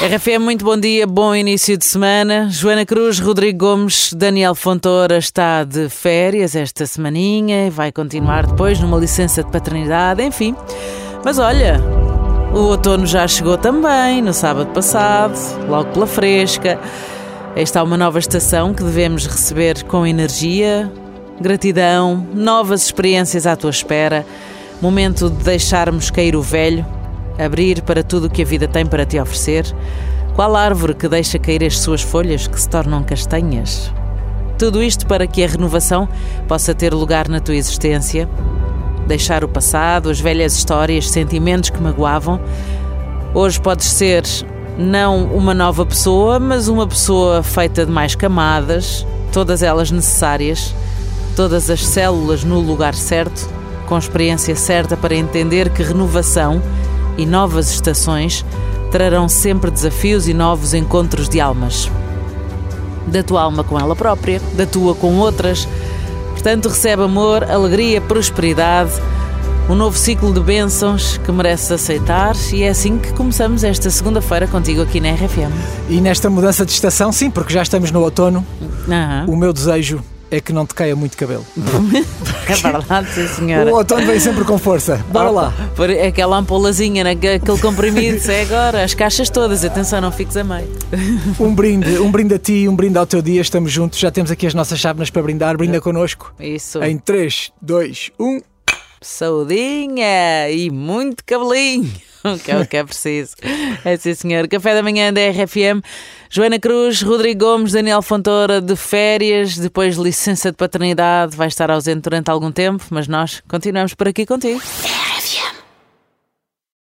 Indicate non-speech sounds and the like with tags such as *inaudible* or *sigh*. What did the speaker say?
RFM, muito bom dia, bom início de semana. Joana Cruz, Rodrigo Gomes, Daniel Fontoura está de férias esta semaninha e vai continuar depois numa licença de paternidade, enfim. Mas olha, o outono já chegou também, no sábado passado, logo pela fresca. Esta é uma nova estação que devemos receber com energia, gratidão, novas experiências à tua espera. Momento de deixarmos cair o velho abrir para tudo o que a vida tem para te oferecer? Qual árvore que deixa cair as suas folhas que se tornam castanhas? Tudo isto para que a renovação possa ter lugar na tua existência, deixar o passado, as velhas histórias, sentimentos que magoavam. Hoje podes ser não uma nova pessoa, mas uma pessoa feita de mais camadas, todas elas necessárias, todas as células no lugar certo, com experiência certa para entender que renovação e novas estações trarão sempre desafios e novos encontros de almas. Da tua alma com ela própria, da tua com outras. Portanto, recebe amor, alegria, prosperidade, um novo ciclo de bênçãos que mereces aceitar e é assim que começamos esta segunda-feira contigo aqui na RFM. E nesta mudança de estação, sim, porque já estamos no outono, Uhum. o meu desejo é que não te caia muito cabelo. *laughs* É verdade, sim, senhora. O outono vem sempre com força. Bora lá. Por aquela ampulazinha, né, aquele comprimido, é agora, as caixas todas, atenção, não fiques a meio. *laughs* Um brinde, um brinde a ti, um brinde ao teu dia. Estamos juntos, já temos aqui as nossas chávenas para brindar. Brinda connosco. Isso. Em um. 3, 2, 1. Saudinha e muito cabelinho, *laughs* que é o que é preciso. É sim, senhor. Café da manhã da RFM. Joana Cruz, Rodrigo Gomes, Daniel Fontoura de férias, depois licença de paternidade, vai estar ausente durante algum tempo, mas nós continuamos por aqui contigo.